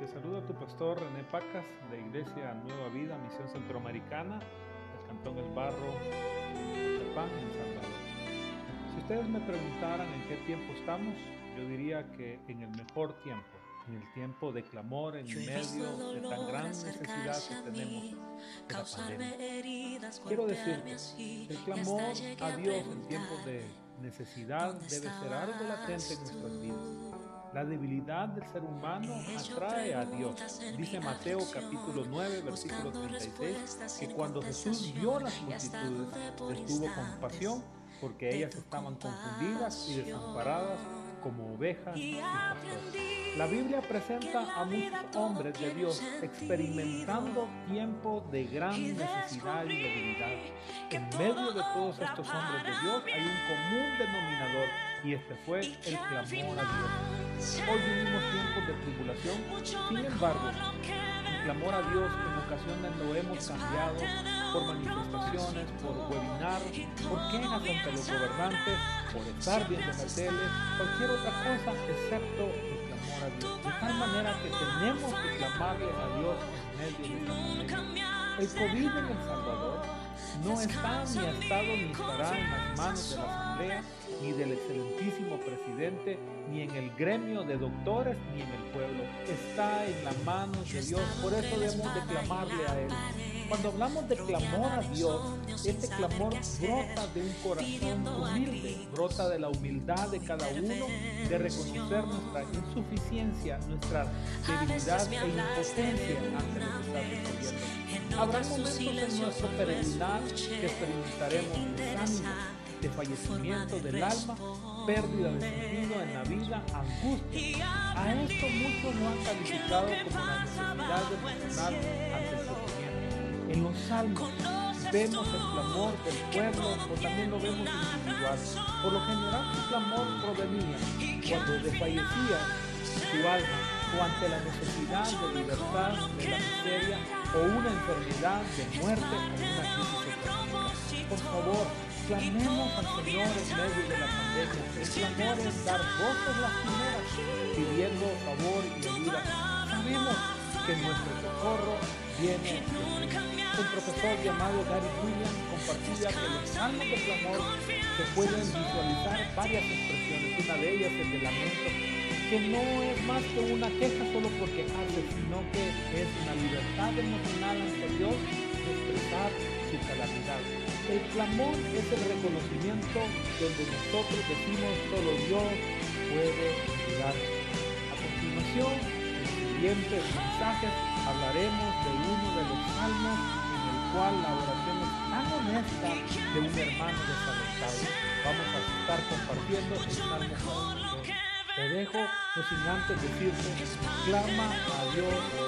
Te saluda tu pastor René Pacas de Iglesia Nueva Vida, Misión Centroamericana, del Cantón El Barro, Chapán, en Salvador. Si ustedes me preguntaran en qué tiempo estamos, yo diría que en el mejor tiempo, en el tiempo de clamor en medio de tan gran necesidad que tenemos la pandemia. Quiero decirte, el clamor a Dios en tiempos de necesidad debe ser algo latente en nuestras vidas. La debilidad del ser humano atrae a Dios. Dice Mateo capítulo 9, versículo 36, que cuando Jesús vio las multitudes, les tuvo compasión porque ellas estaban confundidas y desamparadas como ovejas y pastores. La Biblia presenta a muchos hombres de Dios experimentando tiempos de gran necesidad y debilidad. En medio de todos estos hombres de Dios hay un común denominador y este fue el clamor a Dios. Hoy vivimos tiempos de tribulación, sin embargo, el clamor a Dios en ocasiones lo hemos cambiado por manifestaciones, por webinar, por quejas ante los gobernantes, por estar viendo la tele, cualquier otra cosa excepto el clamor a Dios. De tal manera que tenemos que clamarle a Dios en medio de. El COVID en El Salvador no está ni ha estado ni estará en las manos de la Asamblea ni del excelentísimo presidente, ni en el gremio de doctores, ni en el pueblo. Está en las manos de Dios, por eso debemos de clamarle a Él. Cuando hablamos de clamor a Dios, este clamor brota de un corazón humilde, brota de la humildad de cada uno, de reconocer nuestra insuficiencia, nuestra debilidad e impotencia ante lo que está. Habrá momentos en nuestra peregrinar que experimentaremos desánimo, de fallecimiento del alma, pérdida de sentido en la vida, angustia. A esto muchos lo han calificado como la necesidad de emocional ante el sufrimiento. En los salmos vemos el clamor del pueblo o también lo vemos individual. Por lo general su clamor provenía cuando desfallecía su alma o ante la necesidad de libertad de la miseria o una enfermedad de muerte o una crisis económica. Por favor, clamemos al Señor en medio de la pandemia. El clamor es dar voces lastimeras, pidiendo favor y ayuda. Sabemos que nuestro socorro viene. Un profesor llamado Gary Williams compartía que los salmos de clamor se pueden visualizar varias expresiones. Una de ellas es el lamento, que no es más que una queja solo porque hace, sino que es una libertad emocional ante Dios de expresar su calamidad. El clamor es el reconocimiento donde nosotros decimos solo Dios puede ayudar. A continuación, siguientes mensajes hablaremos de uno de los salmos en el cual la oración es tan honesta de un hermano desalentado. Vamos a estar compartiendo el salmo 42. Te dejo, no sin antes decirte, clama a Dios